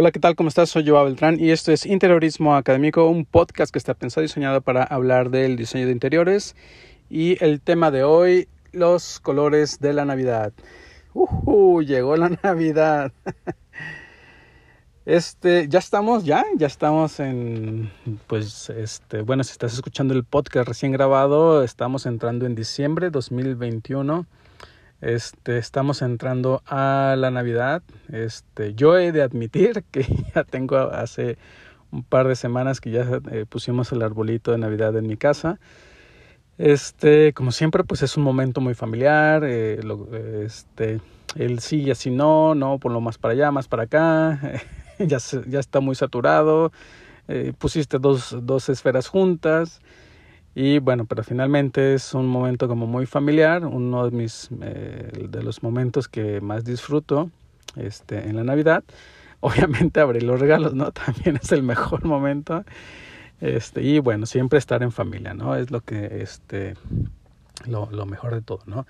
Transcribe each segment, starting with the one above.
Hola, ¿qué tal? ¿Cómo estás? Soy Joao Beltrán y esto es Interiorismo Académico, un podcast que está pensado y diseñado para hablar del diseño de interiores. Y el tema de hoy, los colores de la Navidad. Uh, llegó la Navidad. Este, ya estamos, ya, ya estamos en, pues, este, bueno, si estás escuchando el podcast recién grabado, estamos entrando en diciembre 2021. Este, estamos entrando a la Navidad. Este, yo he de admitir que ya tengo hace un par de semanas que ya eh, pusimos el arbolito de Navidad en mi casa. Este, como siempre, pues es un momento muy familiar. Eh, este, el sí y así no, no, ponlo más para allá, más para acá. ya, ya está muy saturado. Eh, pusiste dos, dos esferas juntas. Y bueno, pero finalmente es un momento como muy familiar, uno de mis eh, de los momentos que más disfruto este en la Navidad. Obviamente abrir los regalos, ¿no? También es el mejor momento. Este, y bueno, siempre estar en familia, ¿no? Es lo que este lo, lo mejor de todo, ¿no?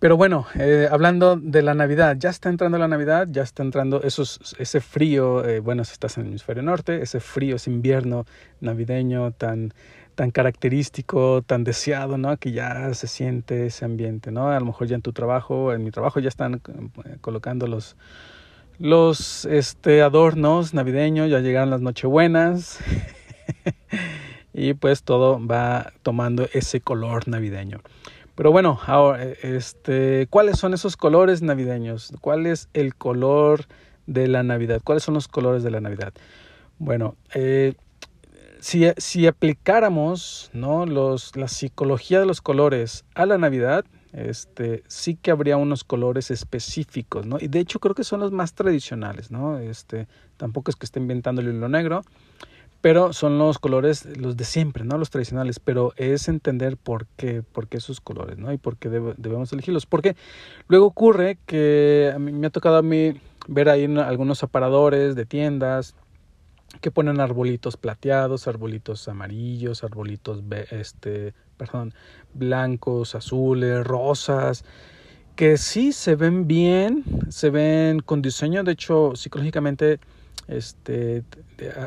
Pero bueno, eh, hablando de la Navidad, ya está entrando la Navidad, ya está entrando esos, ese frío, eh, bueno, si estás en el hemisferio norte, ese frío, ese invierno navideño tan tan característico, tan deseado, ¿no? Que ya se siente ese ambiente, ¿no? A lo mejor ya en tu trabajo, en mi trabajo ya están eh, colocando los los este adornos navideños, ya llegaron las nochebuenas y pues todo va tomando ese color navideño. Pero bueno, ahora este, ¿cuáles son esos colores navideños? ¿Cuál es el color de la Navidad? ¿Cuáles son los colores de la Navidad? Bueno, eh, si, aplicáramos ¿no? Los, la psicología de los colores a la Navidad, este, sí que habría unos colores específicos, ¿no? Y de hecho creo que son los más tradicionales, ¿no? Este, tampoco es que esté inventando el hilo negro, pero son los colores, los de siempre, ¿no? Los tradicionales, pero es entender por qué, por qué esos colores, ¿no? Y por qué debemos elegirlos. Porque luego ocurre que a me ha tocado a mí ver ahí algunos aparadores de tiendas, que ponen arbolitos plateados, arbolitos amarillos, arbolitos este, perdón, blancos, azules, rosas, que sí se ven bien, se ven con diseño, de hecho psicológicamente este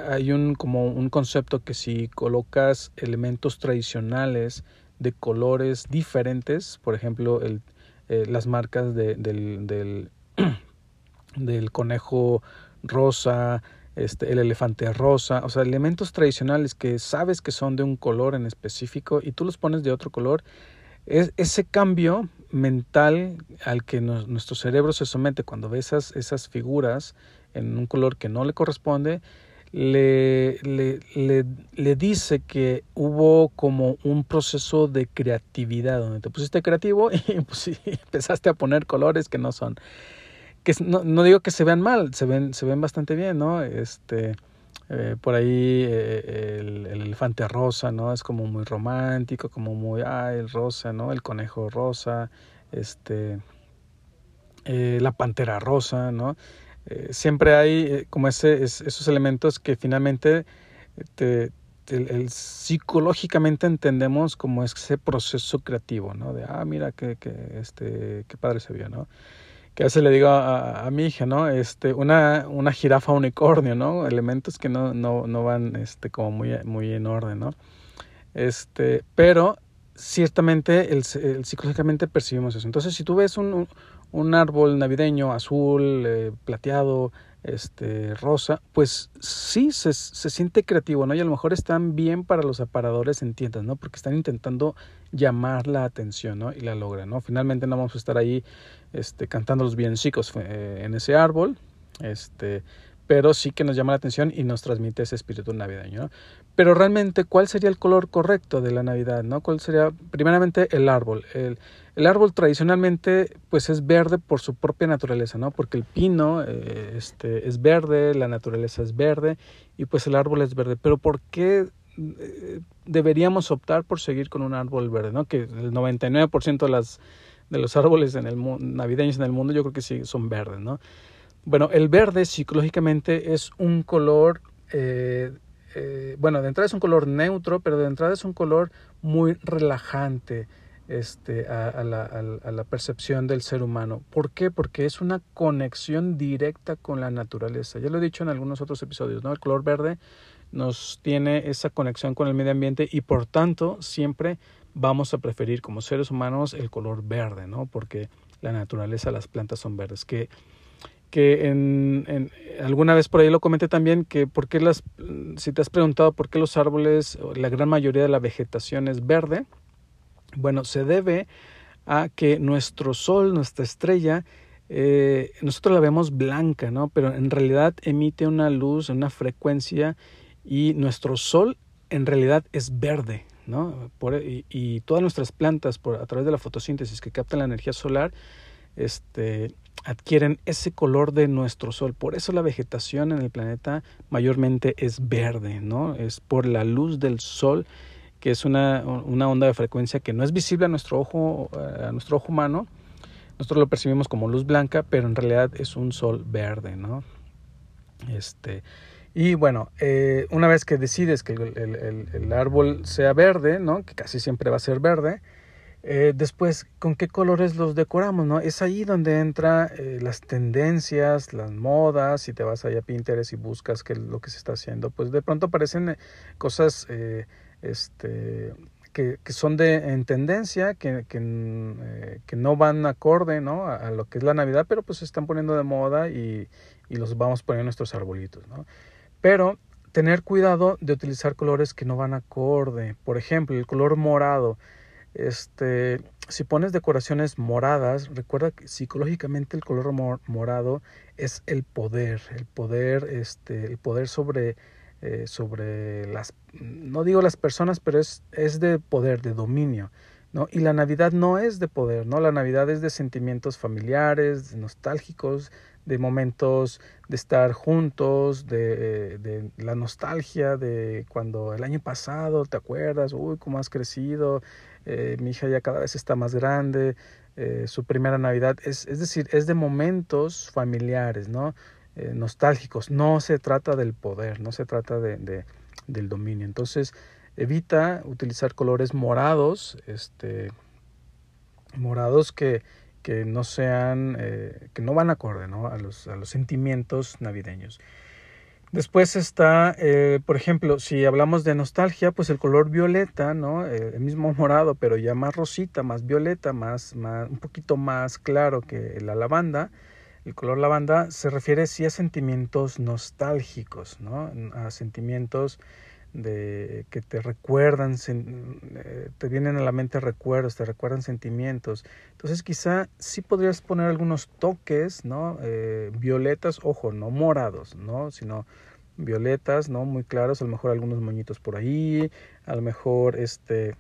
hay un como un concepto que si colocas elementos tradicionales de colores diferentes, por ejemplo, el, eh, las marcas de, del, del, del conejo rosa, este, el elefante rosa, o sea, elementos tradicionales que sabes que son de un color en específico y tú los pones de otro color, es ese cambio mental al que nuestro cerebro se somete cuando ve esas, esas figuras en un color que no le corresponde, le, le, le, le, dice que hubo como un proceso de creatividad donde te pusiste creativo y pues, empezaste a poner colores que no son que no, no, digo que se vean mal, se ven, se ven bastante bien, ¿no? Este, eh, por ahí eh, el, el, elefante rosa, ¿no? Es como muy romántico, como muy, ah, el rosa, ¿no? El conejo rosa, este, eh, la pantera rosa, ¿no? siempre hay como ese, esos elementos que finalmente te, el, psicológicamente entendemos como ese proceso creativo, ¿no? De, ah, mira, qué, qué, este, qué padre se vio, ¿no? Que a veces le digo a, a, mi hija, ¿no? Este, una, una jirafa unicornio, ¿no? Elementos que no, no, no van este, como muy, muy en orden, ¿no? Este, pero ciertamente el, psicológicamente percibimos eso. Entonces, si tú ves un, un árbol navideño azul, eh, plateado, este, rosa, pues sí se, se siente creativo, ¿no? Y a lo mejor están bien para los aparadores en tiendas, ¿no? Porque están intentando llamar la atención, ¿no? Y la logran, ¿no? Finalmente no vamos a estar ahí este, cantando los biencicos eh, en ese árbol, este, pero sí que nos llama la atención y nos transmite ese espíritu navideño. ¿no? Pero realmente, ¿cuál sería el color correcto de la Navidad? ¿no? ¿Cuál sería, primeramente, el árbol? El, el árbol tradicionalmente, pues es verde por su propia naturaleza, ¿no? Porque el pino eh, este, es verde, la naturaleza es verde y pues el árbol es verde. Pero ¿por qué eh, deberíamos optar por seguir con un árbol verde, ¿no? Que el 99% de las de los árboles en el navideños en el mundo yo creo que sí son verdes, ¿no? Bueno, el verde psicológicamente es un color, eh, eh, bueno, de entrada es un color neutro, pero de entrada es un color muy relajante. este, a, la, a, la, percepción del ser humano. ¿Por qué? Porque es una conexión directa con la naturaleza. Ya lo he dicho en algunos otros episodios, ¿no? El color verde nos tiene esa conexión con el medio ambiente y por tanto siempre vamos a preferir como seres humanos el color verde, ¿no? Porque la naturaleza, las plantas son verdes. Que, que en, en, alguna vez por ahí lo comenté también que por qué las, si te has preguntado por qué los árboles, la gran mayoría de la vegetación es verde, bueno, se debe a que nuestro sol, nuestra estrella, eh, nosotros la vemos blanca, ¿no? Pero en realidad emite una luz, una frecuencia y nuestro sol en realidad es verde, ¿no? Y, y, todas nuestras plantas, por, a través de la fotosíntesis que captan la energía solar, este, adquieren ese color de nuestro sol. Por eso la vegetación en el planeta mayormente es verde, ¿no? Es por la luz del sol que es una, una, onda de frecuencia que no es visible a nuestro ojo, a nuestro ojo humano. Nosotros lo percibimos como luz blanca, pero en realidad es un sol verde, ¿no? Este, y bueno, eh, una vez que decides que el, el, el, árbol sea verde, ¿no? Que casi siempre va a ser verde, eh, después, ¿con qué colores los decoramos? ¿no? Es ahí donde entra las tendencias, las modas, si te vas allá a Pinterest y buscas qué lo que se está haciendo, pues de pronto aparecen cosas este, que, que, son de en tendencia, que, que, eh, que no van acorde ¿no? A, a, lo que es la Navidad, pero pues se están poniendo de moda y, y los vamos poniendo en nuestros arbolitos. ¿no? Pero tener cuidado de utilizar colores que no van acorde. Por ejemplo, el color morado. Este, si pones decoraciones moradas, recuerda que psicológicamente el color morado es el poder, el poder, este, el poder sobre eh, sobre las, no digo las personas, pero es, es de poder, de dominio. ¿no? Y la Navidad no es de poder, ¿no? La Navidad es de sentimientos familiares, nostálgicos, de momentos de estar juntos, de, de, la nostalgia de cuando el año pasado, ¿te acuerdas? Uy, cómo has crecido, eh, mi hija ya cada vez está más grande, eh, su primera Navidad, es, es decir, es de momentos familiares, ¿no? Eh, nostálgicos. No se trata del poder, no se trata de, de, del dominio. Entonces, evita utilizar colores morados, este, morados que, que no sean, que no van acorde ¿no? A, los, a los sentimientos navideños. Después está, eh, por ejemplo, si hablamos de nostalgia, pues el color violeta, ¿no? el mismo morado, pero ya más rosita, más violeta, más, más, un poquito más claro que la lavanda, el color lavanda se refiere sí a sentimientos nostálgicos, ¿no? A sentimientos de que te recuerdan, eh, te vienen a la mente recuerdos, te recuerdan sentimientos. Entonces quizá sí podrías poner algunos toques, ¿no? Eh, violetas, ojo, no morados, ¿no? Sino violetas, ¿no? Muy claros, a lo mejor algunos moñitos por ahí, a lo mejor este,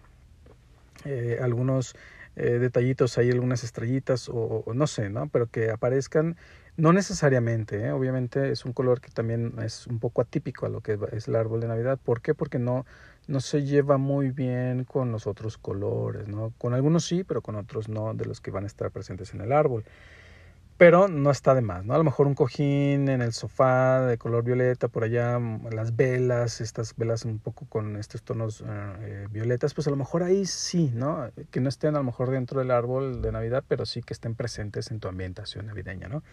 eh, algunos detallitos ahí, algunas estrellitas o, no sé, ¿no? Pero que aparezcan, no necesariamente, ¿eh? obviamente es un color que también es un poco atípico a lo que es el árbol de Navidad. ¿Por qué? Porque no, no se lleva muy bien con los otros colores, ¿no? Con algunos sí, pero con otros no, de los que van a estar presentes en el árbol pero no está de más, ¿no? A lo mejor un cojín en el sofá de color violeta, por allá mm, las velas, estas velas un poco con estos tonos eh, violetas, pues a lo mejor ahí sí, ¿no? Que no estén a lo mejor dentro del árbol de Navidad, pero sí que estén presentes en tu ambientación navideña, ¿no?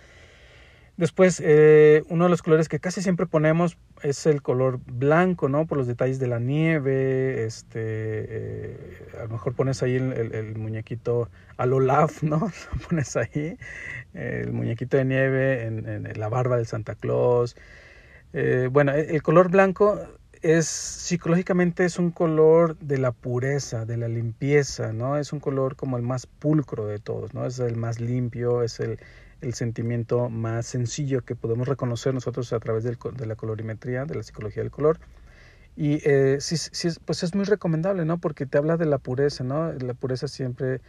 Después, eh, uno de los colores que casi siempre ponemos es el color blanco, ¿no? Por los detalles de la nieve, este, eh, a lo mejor pones ahí el, muñequito al Olaf, ¿no? Lo pones ahí, el muñequito de nieve en, en la barba del Santa Claus. Eh, bueno, e, el color blanco es psicológicamente es un color de la pureza, de la limpieza, ¿no? Es un color como el más pulcro de todos, ¿no? Es el más limpio, es el el sentimiento más sencillo que podemos reconocer nosotros a través de la colorimetría, de la psicología del color. Y eh, sí, pues es muy recomendable, ¿no? Porque te habla de la pureza, ¿no? La pureza siempre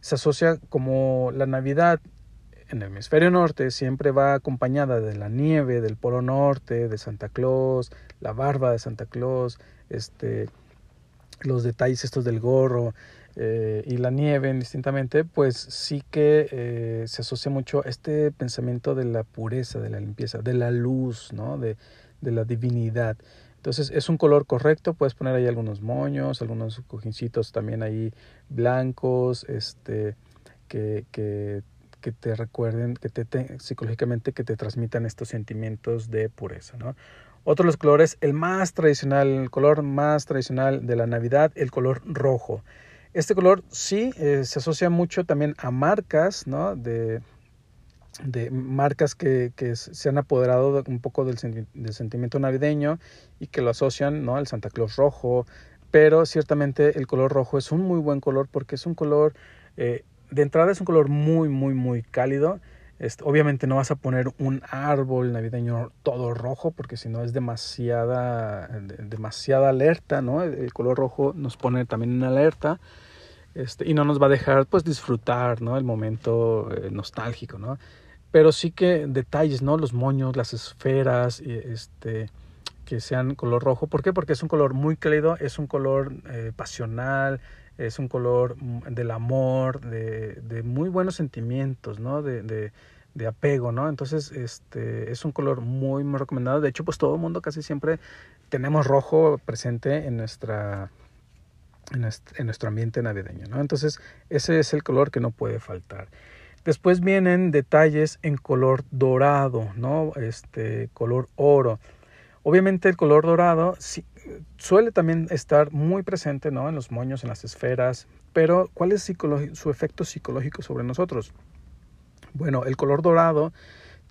se asocia como la Navidad en el hemisferio norte siempre va acompañada de la nieve del polo norte, de Santa Claus, la barba de Santa Claus, este, los detalles estos del gorro, eh, y la nieve indistintamente, pues sí que eh, se asocia mucho a este pensamiento de la pureza, de la limpieza, de la luz, ¿no? de, de la divinidad. Entonces es un color correcto, puedes poner ahí algunos moños, algunos cojincitos también ahí blancos, este, que, que, que te recuerden, que te, psicológicamente que te transmitan estos sentimientos de pureza, ¿no? Otro de los colores, el más tradicional, el color más tradicional de la Navidad, el color rojo. Este color sí eh, se asocia mucho también a marcas, ¿no? De, de marcas que, se han apoderado un poco del, del, sentimiento navideño y que lo asocian ¿no? al Santa Claus rojo, pero ciertamente el color rojo es un muy buen color porque es un color, eh, de entrada es un color muy, muy, muy cálido. Este, obviamente no vas a poner un árbol navideño todo rojo porque si no es demasiada, demasiada alerta, ¿no? El color rojo nos pone también en alerta. Este, y no nos va a dejar pues disfrutar ¿no? el momento eh, nostálgico, ¿no? pero sí que detalles, ¿no? Los moños, las esferas, este, que sean color rojo. ¿Por qué? Porque es un color muy cálido, es un color eh, pasional, es un color mm, del amor, de, de muy buenos sentimientos, ¿no? De, de, de, apego, ¿no? Entonces, este, es un color muy, muy recomendado. De hecho, pues todo el mundo casi siempre tenemos rojo presente en nuestra en nuestro ambiente navideño, ¿no? Entonces, ese es el color que no puede faltar. Después vienen detalles en color dorado, ¿no? Este color oro. Obviamente el color dorado suele también estar muy presente, ¿no? En los moños, en las esferas. Pero ¿cuál es su efecto psicológico sobre nosotros? Bueno, el color dorado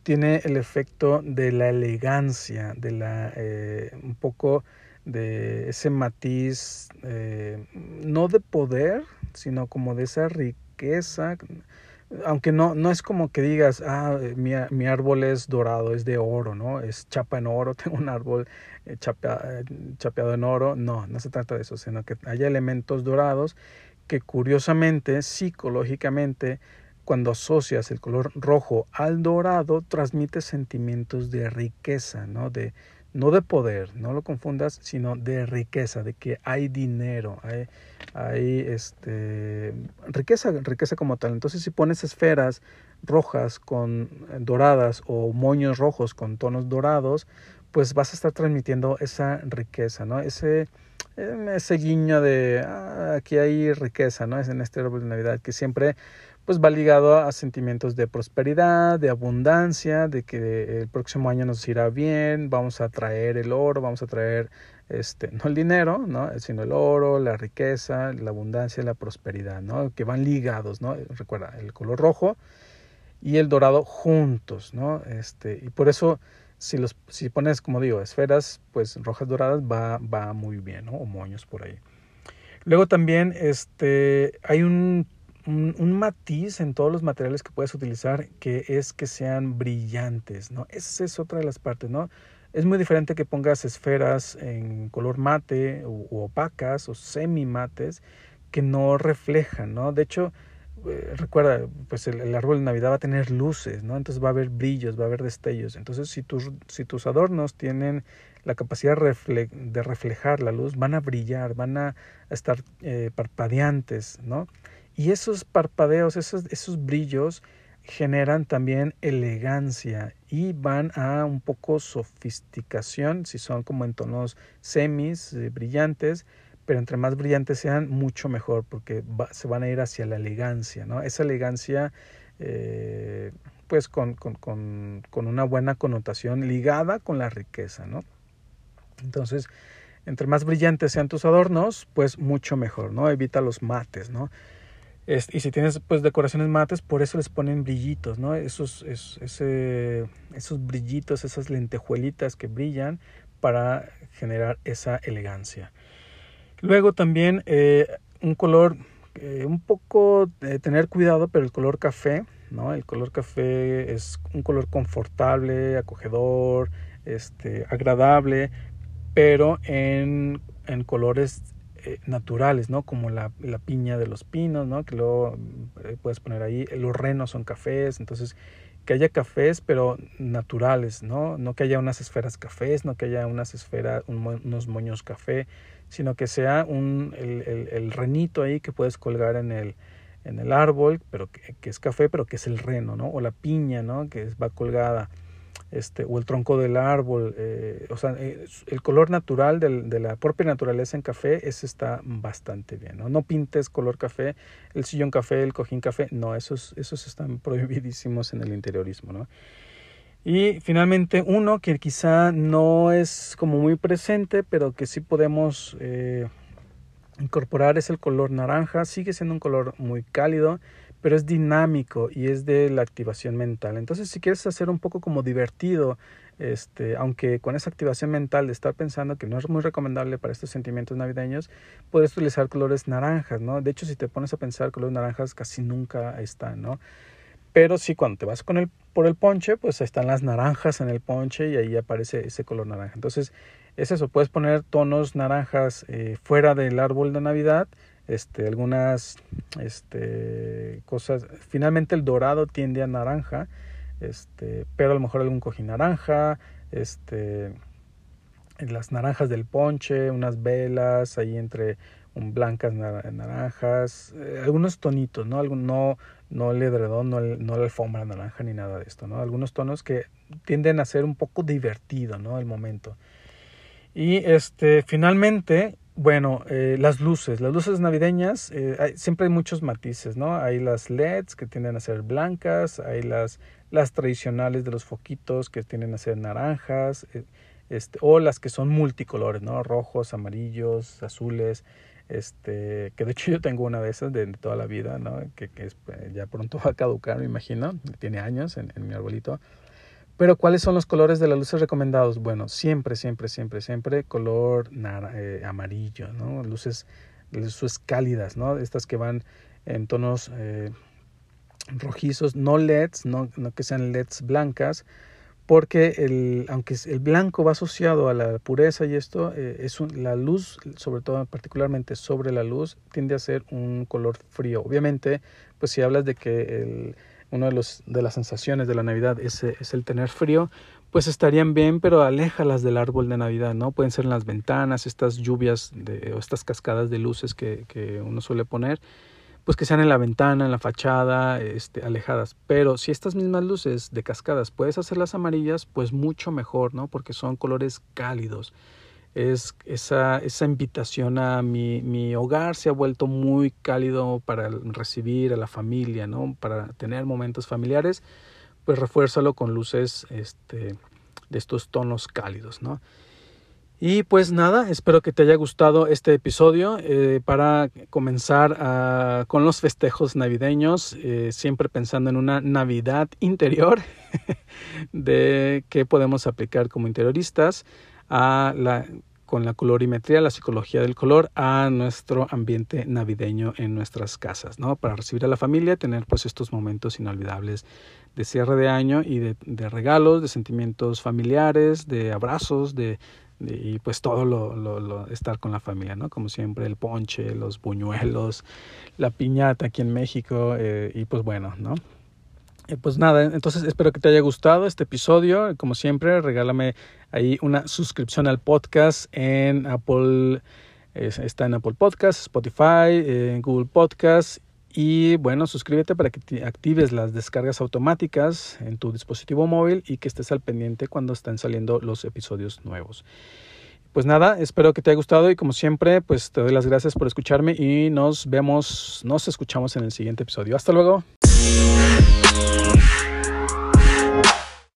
tiene el efecto de la elegancia, de la eh, un poco de ese matiz, eh, no de poder, sino como de esa riqueza aunque no, no es como que digas, ah, mi, mi, árbol es dorado, es de oro, ¿no? Es chapa en oro, tengo un árbol eh, chapeado en oro. No, no se trata de eso, sino que haya elementos dorados que curiosamente, psicológicamente, cuando asocias el color rojo al dorado, transmite sentimientos de riqueza, ¿no? De, no de poder, no lo confundas, sino de riqueza, de que hay dinero, hay, hay este, riqueza, riqueza como tal. Entonces si pones esferas rojas con doradas o moños rojos con tonos dorados, pues vas a estar transmitiendo esa riqueza, ¿no? Ese, ese guiño de ah, aquí hay riqueza, ¿no? Es en este árbol de Navidad que siempre pues va ligado a sentimientos de prosperidad, de abundancia, de que el próximo año nos irá bien, vamos a traer el oro, vamos a traer este, no el dinero, ¿no? sino el oro, la riqueza, la abundancia, la prosperidad, ¿no? que van ligados, ¿no? Recuerda, el color rojo y el dorado juntos, ¿no? Este, y por eso si los si pones como digo, esferas pues rojas doradas va va muy bien, ¿no? O moños por ahí. Luego también este hay un un, matiz en todos los materiales que puedes utilizar que es que sean brillantes, ¿no? Esa es otra de las partes, ¿no? Es muy diferente que pongas esferas en color mate o, opacas o semi mates que no reflejan, ¿no? De hecho, eh, recuerda, pues el, árbol de Navidad va a tener luces, ¿no? Entonces va a haber brillos, va a haber destellos. Entonces, si tus, si tus adornos tienen la capacidad de reflejar la luz, van a brillar, van a estar eh, parpadeantes, ¿no? Y esos parpadeos, esos, esos brillos generan también elegancia y van a un poco sofisticación, si son como en tonos semis, eh, brillantes, pero entre más brillantes sean, mucho mejor, porque se van a ir hacia la elegancia, ¿no? Esa elegancia, eh, pues con, con, con, con, una buena connotación ligada con la riqueza, ¿no? Entonces, entre más brillantes sean tus adornos, pues mucho mejor, ¿no? Evita los mates, ¿no? y si tienes pues decoraciones mates, por eso les ponen brillitos, ¿no? Esos, esos brillitos, esas lentejuelitas que brillan para generar esa elegancia. Luego también eh, un color, eh, un poco tener cuidado, pero el color café, ¿no? El color café es un color confortable, acogedor, este, agradable, pero en, en colores eh, naturales, ¿no? Como la, la, piña de los pinos, ¿no? Que luego eh, puedes poner ahí. Los renos son cafés, entonces que haya cafés, pero naturales, ¿no? No que haya unas esferas cafés, no que haya unas esferas, unos moños café, sino que sea un, el, el, renito ahí que puedes colgar en el, en el árbol, pero que, que, es café, pero que es el reno, ¿no? O la piña, ¿no? Que va colgada. este, o el tronco del árbol, eh, o sea, eh, el color natural del, de la propia naturaleza en café, ese está bastante bien, ¿no? No pintes color café, el sillón café, el cojín café, no, esos, esos están prohibidísimos en el interiorismo, ¿no? Y finalmente uno que quizá no es como muy presente, pero que sí podemos eh, incorporar es el color naranja, sigue siendo un color muy cálido, pero es dinámico y es de la activación mental. Entonces, si quieres hacer un poco como divertido, este, aunque con esa activación mental de estar pensando que no es muy recomendable para estos sentimientos navideños, puedes utilizar colores naranjas, ¿no? De hecho, si te pones a pensar, colores naranjas casi nunca están, ¿no? Pero sí, cuando te vas con el, por el ponche, pues están las naranjas en el ponche y ahí aparece ese color naranja. Entonces, es eso, puedes poner tonos naranjas eh, fuera del árbol de Navidad este, algunas este, cosas. Finalmente el dorado tiende a naranja, este, pero a lo mejor algún cojín naranja, este, las naranjas del ponche, unas velas ahí entre un blancas naranjas, eh, algunos tonitos, ¿no? Algún, no, no el edredón, no, no la alfombra naranja ni nada de esto, ¿no? Algunos tonos que tienden a ser un poco divertido, ¿no? El momento. Y este, finalmente, bueno, eh, las luces, las luces navideñas, eh, siempre hay muchos matices, ¿no? Hay las LEDs que tienden a ser blancas, hay las, las tradicionales de los foquitos que tienden a ser naranjas, este, o las que son multicolores, ¿no? Rojos, amarillos, azules, este, que de hecho yo tengo una de esas de, toda la vida, ¿no? Que, que ya pronto va a caducar, me imagino, tiene años en, en mi arbolito. Pero ¿cuáles son los colores de las luces recomendados? Bueno, siempre, siempre, siempre, siempre color eh, amarillo, ¿no? Luces, luces cálidas, ¿no? Estas que van en tonos eh, rojizos, no LEDs, no, no, que sean LEDs blancas, porque el, aunque el blanco va asociado a la pureza y esto, eh, es la luz, sobre todo particularmente sobre la luz, tiende a ser un color frío. Obviamente, pues si hablas de que el una de, los, de las sensaciones de la Navidad es, es, el tener frío, pues estarían bien, pero aléjalas del árbol de Navidad, ¿no? Pueden ser en las ventanas, estas lluvias de, o estas cascadas de luces que, que uno suele poner, pues que sean en la ventana, en la fachada, este, alejadas. Pero si estas mismas luces de cascadas puedes hacerlas amarillas, pues mucho mejor, ¿no? Porque son colores cálidos es esa, esa invitación a mi, mi hogar se ha vuelto muy cálido para recibir a la familia, ¿no? Para tener momentos familiares, pues refuérzalo con luces este, de estos tonos cálidos, ¿no? Y pues nada, espero que te haya gustado este episodio eh, para comenzar a, con los festejos navideños, eh, siempre pensando en una Navidad interior de qué podemos aplicar como interioristas a la, con la colorimetría, la psicología del color, a nuestro ambiente navideño en nuestras casas, ¿no? Para recibir a la familia, tener pues estos momentos inolvidables de cierre de año y de regalos, de sentimientos familiares, de abrazos, de, y pues todo lo, lo, lo, estar con la familia, ¿no? Como siempre, el ponche, los buñuelos, la piñata aquí en México, eh, y pues bueno, ¿no? Eh, pues nada, entonces espero que te haya gustado este episodio. Como siempre, regálame ahí una suscripción al podcast en Apple, está en Apple Podcast, Spotify, en Google Podcast. Y bueno, suscríbete para que actives las descargas automáticas en tu dispositivo móvil y que estés al pendiente cuando estén saliendo los episodios nuevos. Pues nada, espero que te haya gustado y como siempre, pues te doy las gracias por escucharme y nos vemos, nos escuchamos en el siguiente episodio. Hasta luego.